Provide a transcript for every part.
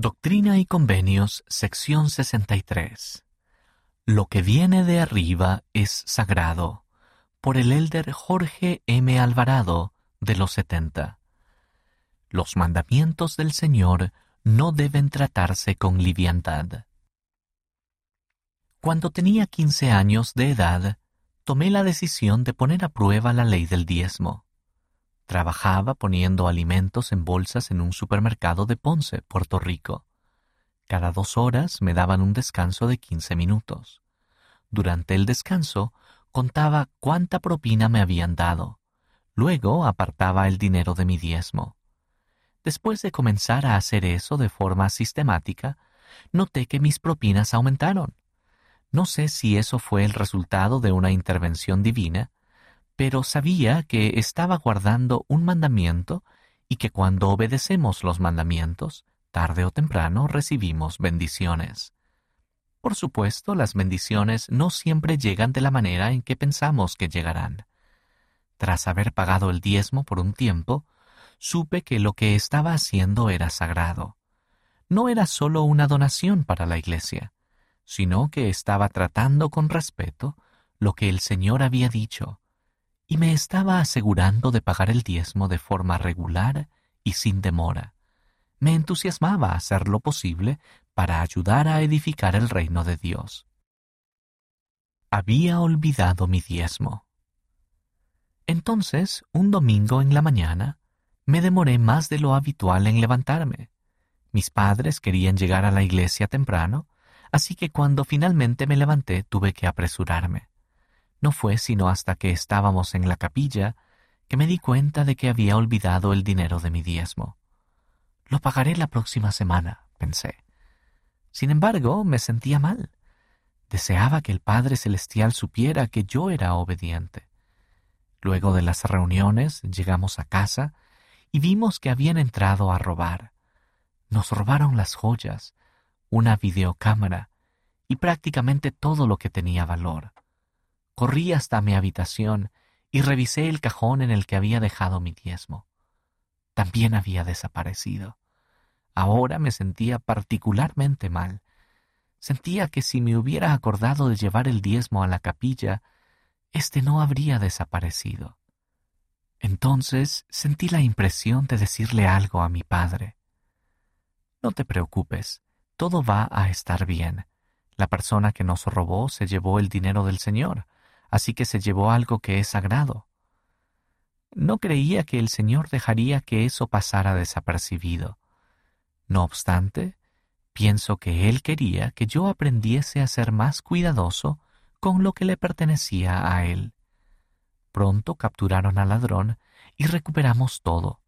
Doctrina y Convenios, sección 63. Lo que viene de arriba es sagrado. Por el elder Jorge M. Alvarado, de los 70. Los mandamientos del Señor no deben tratarse con liviandad. Cuando tenía 15 años de edad, tomé la decisión de poner a prueba la ley del diezmo. Trabajaba poniendo alimentos en bolsas en un supermercado de Ponce, Puerto Rico. Cada dos horas me daban un descanso de quince minutos. Durante el descanso contaba cuánta propina me habían dado. Luego apartaba el dinero de mi diezmo. Después de comenzar a hacer eso de forma sistemática, noté que mis propinas aumentaron. No sé si eso fue el resultado de una intervención divina, pero sabía que estaba guardando un mandamiento y que cuando obedecemos los mandamientos, tarde o temprano recibimos bendiciones. Por supuesto, las bendiciones no siempre llegan de la manera en que pensamos que llegarán. Tras haber pagado el diezmo por un tiempo, supe que lo que estaba haciendo era sagrado. No era solo una donación para la iglesia, sino que estaba tratando con respeto lo que el Señor había dicho, y me estaba asegurando de pagar el diezmo de forma regular y sin demora. Me entusiasmaba hacer lo posible para ayudar a edificar el reino de Dios. Había olvidado mi diezmo. Entonces, un domingo en la mañana, me demoré más de lo habitual en levantarme. Mis padres querían llegar a la iglesia temprano, así que cuando finalmente me levanté tuve que apresurarme. No fue sino hasta que estábamos en la capilla que me di cuenta de que había olvidado el dinero de mi diezmo. Lo pagaré la próxima semana, pensé. Sin embargo, me sentía mal. Deseaba que el Padre Celestial supiera que yo era obediente. Luego de las reuniones llegamos a casa y vimos que habían entrado a robar. Nos robaron las joyas, una videocámara y prácticamente todo lo que tenía valor. Corrí hasta mi habitación y revisé el cajón en el que había dejado mi diezmo. También había desaparecido. Ahora me sentía particularmente mal. Sentía que si me hubiera acordado de llevar el diezmo a la capilla, éste no habría desaparecido. Entonces sentí la impresión de decirle algo a mi padre. No te preocupes, todo va a estar bien. La persona que nos robó se llevó el dinero del Señor así que se llevó algo que es sagrado. No creía que el Señor dejaría que eso pasara desapercibido. No obstante, pienso que Él quería que yo aprendiese a ser más cuidadoso con lo que le pertenecía a Él. Pronto capturaron al ladrón y recuperamos todo,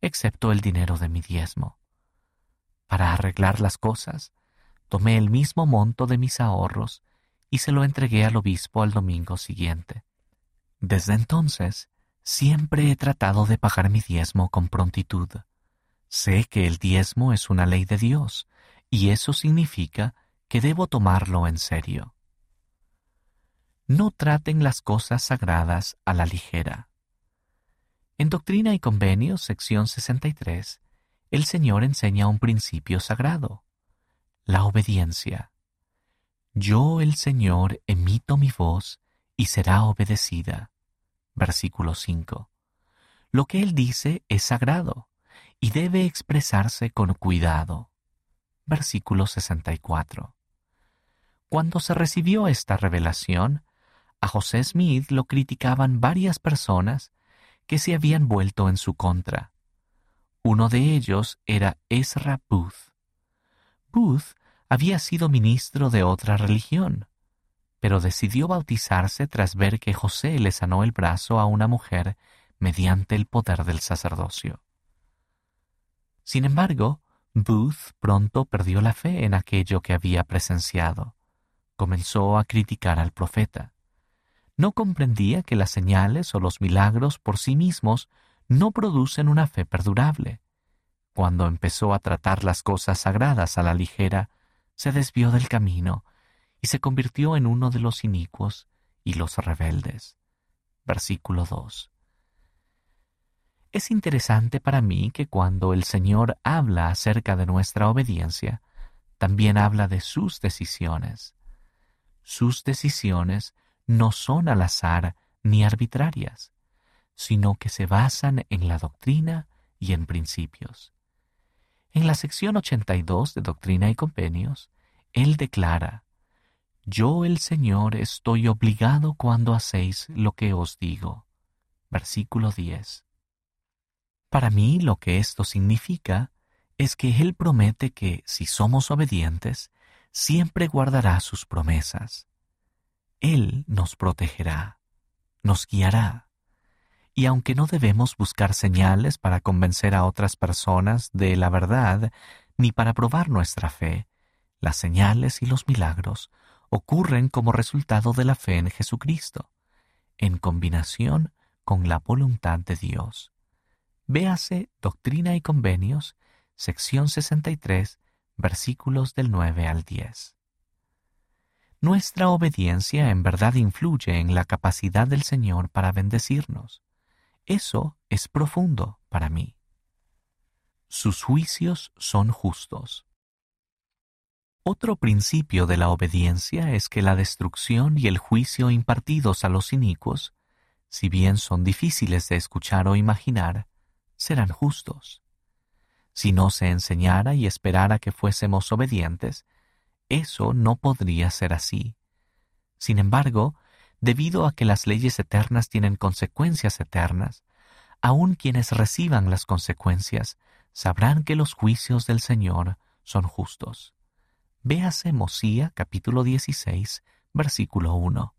excepto el dinero de mi diezmo. Para arreglar las cosas, tomé el mismo monto de mis ahorros y se lo entregué al obispo al domingo siguiente. Desde entonces, siempre he tratado de pagar mi diezmo con prontitud. Sé que el diezmo es una ley de Dios, y eso significa que debo tomarlo en serio. No traten las cosas sagradas a la ligera. En Doctrina y Convenios, sección 63, el Señor enseña un principio sagrado, la obediencia. Yo el Señor emito mi voz y será obedecida. Versículo 5. Lo que Él dice es sagrado y debe expresarse con cuidado. Versículo 64. Cuando se recibió esta revelación, a José Smith lo criticaban varias personas que se habían vuelto en su contra. Uno de ellos era Ezra Booth. Booth había sido ministro de otra religión, pero decidió bautizarse tras ver que José le sanó el brazo a una mujer mediante el poder del sacerdocio. Sin embargo, Booth pronto perdió la fe en aquello que había presenciado. Comenzó a criticar al profeta. No comprendía que las señales o los milagros por sí mismos no producen una fe perdurable. Cuando empezó a tratar las cosas sagradas a la ligera, se desvió del camino y se convirtió en uno de los inicuos y los rebeldes. Versículo 2. Es interesante para mí que cuando el Señor habla acerca de nuestra obediencia, también habla de sus decisiones. Sus decisiones no son al azar ni arbitrarias, sino que se basan en la doctrina y en principios. En la sección 82 de Doctrina y Convenios, él declara, Yo el Señor estoy obligado cuando hacéis lo que os digo. Versículo 10. Para mí lo que esto significa es que Él promete que, si somos obedientes, siempre guardará sus promesas. Él nos protegerá, nos guiará. Y aunque no debemos buscar señales para convencer a otras personas de la verdad, ni para probar nuestra fe, las señales y los milagros ocurren como resultado de la fe en Jesucristo, en combinación con la voluntad de Dios. Véase Doctrina y Convenios sección 63, versículos del 9 al 10. Nuestra obediencia en verdad influye en la capacidad del Señor para bendecirnos. Eso es profundo para mí. Sus juicios son justos. Otro principio de la obediencia es que la destrucción y el juicio impartidos a los inicuos, si bien son difíciles de escuchar o imaginar, serán justos. Si no se enseñara y esperara que fuésemos obedientes, eso no podría ser así. Sin embargo, debido a que las leyes eternas tienen consecuencias eternas, aun quienes reciban las consecuencias sabrán que los juicios del Señor son justos. Véase Mosía capítulo 16, versículo 1.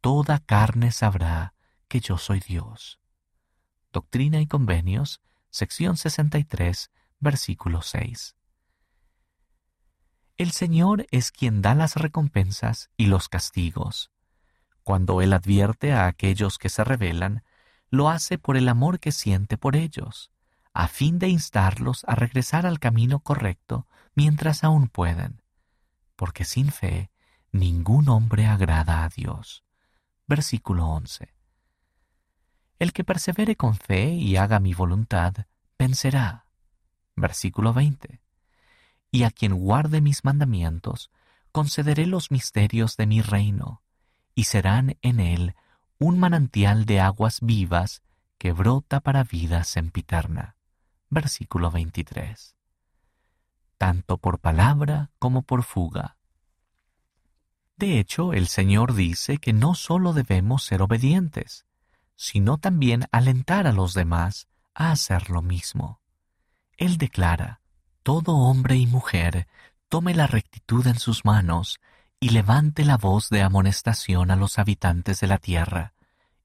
Toda carne sabrá que yo soy Dios. Doctrina y Convenios sección 63, versículo 6. El Señor es quien da las recompensas y los castigos. Cuando Él advierte a aquellos que se rebelan, lo hace por el amor que siente por ellos, a fin de instarlos a regresar al camino correcto mientras aún pueden, porque sin fe ningún hombre agrada a Dios. Versículo 11. El que persevere con fe y haga mi voluntad, vencerá. Versículo 20. Y a quien guarde mis mandamientos, concederé los misterios de mi reino, y serán en él un manantial de aguas vivas que brota para vida sempiterna. Versículo 23. Tanto por palabra como por fuga. De hecho, el Señor dice que no solo debemos ser obedientes, sino también alentar a los demás a hacer lo mismo. Él declara, todo hombre y mujer tome la rectitud en sus manos y levante la voz de amonestación a los habitantes de la tierra,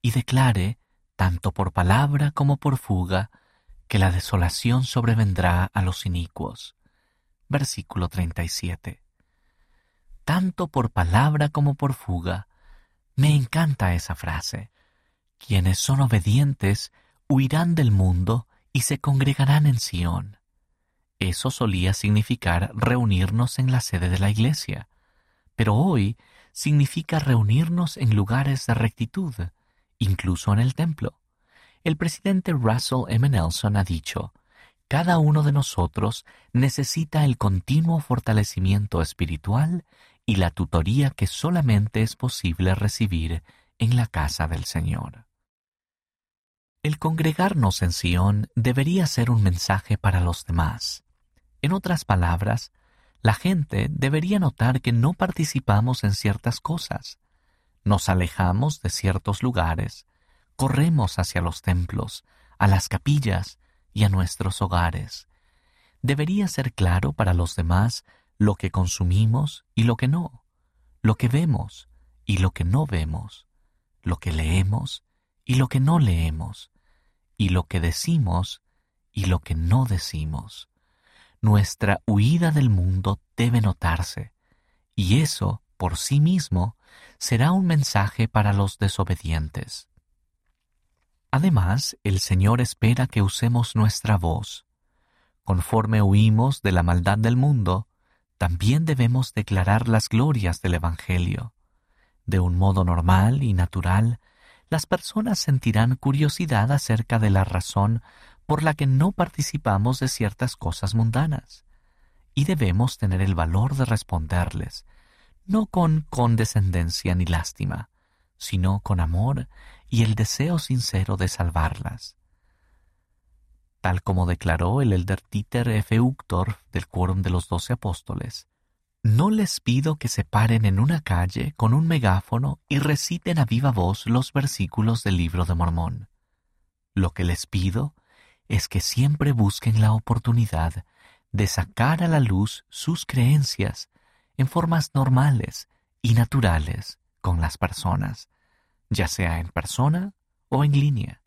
y declare, tanto por palabra como por fuga, que la desolación sobrevendrá a los inicuos. Versículo 37. Tanto por palabra como por fuga. Me encanta esa frase. Quienes son obedientes huirán del mundo y se congregarán en Sión. Eso solía significar reunirnos en la sede de la iglesia, pero hoy significa reunirnos en lugares de rectitud, incluso en el templo. El presidente Russell M. Nelson ha dicho, cada uno de nosotros necesita el continuo fortalecimiento espiritual y la tutoría que solamente es posible recibir en la casa del Señor. El congregarnos en Sion debería ser un mensaje para los demás. En otras palabras, la gente debería notar que no participamos en ciertas cosas, nos alejamos de ciertos lugares, corremos hacia los templos, a las capillas y a nuestros hogares. Debería ser claro para los demás lo que consumimos y lo que no, lo que vemos y lo que no vemos, lo que leemos y lo que no leemos, y lo que decimos y lo que no decimos. Nuestra huida del mundo debe notarse, y eso, por sí mismo, será un mensaje para los desobedientes. Además, el Señor espera que usemos nuestra voz. Conforme huimos de la maldad del mundo, también debemos declarar las glorias del Evangelio. De un modo normal y natural, las personas sentirán curiosidad acerca de la razón por la que no participamos de ciertas cosas mundanas. Y debemos tener el valor de responderles, no con condescendencia ni lástima, sino con amor y el deseo sincero de salvarlas. Tal como declaró el elder Dieter F. Uchtdorf del Quórum de los Doce Apóstoles, no les pido que se paren en una calle con un megáfono y reciten a viva voz los versículos del libro de Mormón. Lo que les pido es que siempre busquen la oportunidad de sacar a la luz sus creencias en formas normales y naturales con las personas, ya sea en persona o en línea.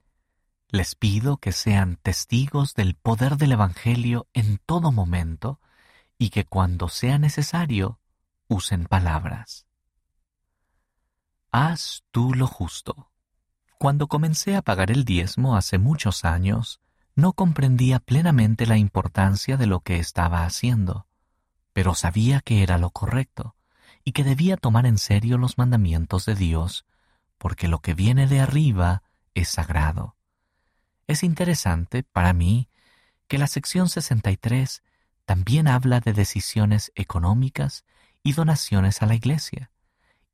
Les pido que sean testigos del poder del Evangelio en todo momento y que cuando sea necesario usen palabras. Haz tú lo justo. Cuando comencé a pagar el diezmo hace muchos años, no comprendía plenamente la importancia de lo que estaba haciendo, pero sabía que era lo correcto y que debía tomar en serio los mandamientos de Dios, porque lo que viene de arriba es sagrado. Es interesante, para mí, que la sección 63 también habla de decisiones económicas y donaciones a la Iglesia,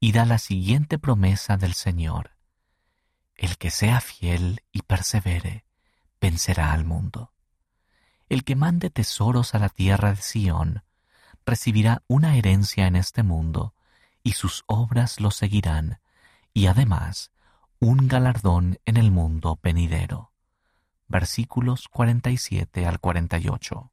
y da la siguiente promesa del Señor. El que sea fiel y persevere, vencerá al mundo. El que mande tesoros a la tierra de Sión, recibirá una herencia en este mundo, y sus obras lo seguirán, y además un galardón en el mundo venidero. Versículos 47 al 48.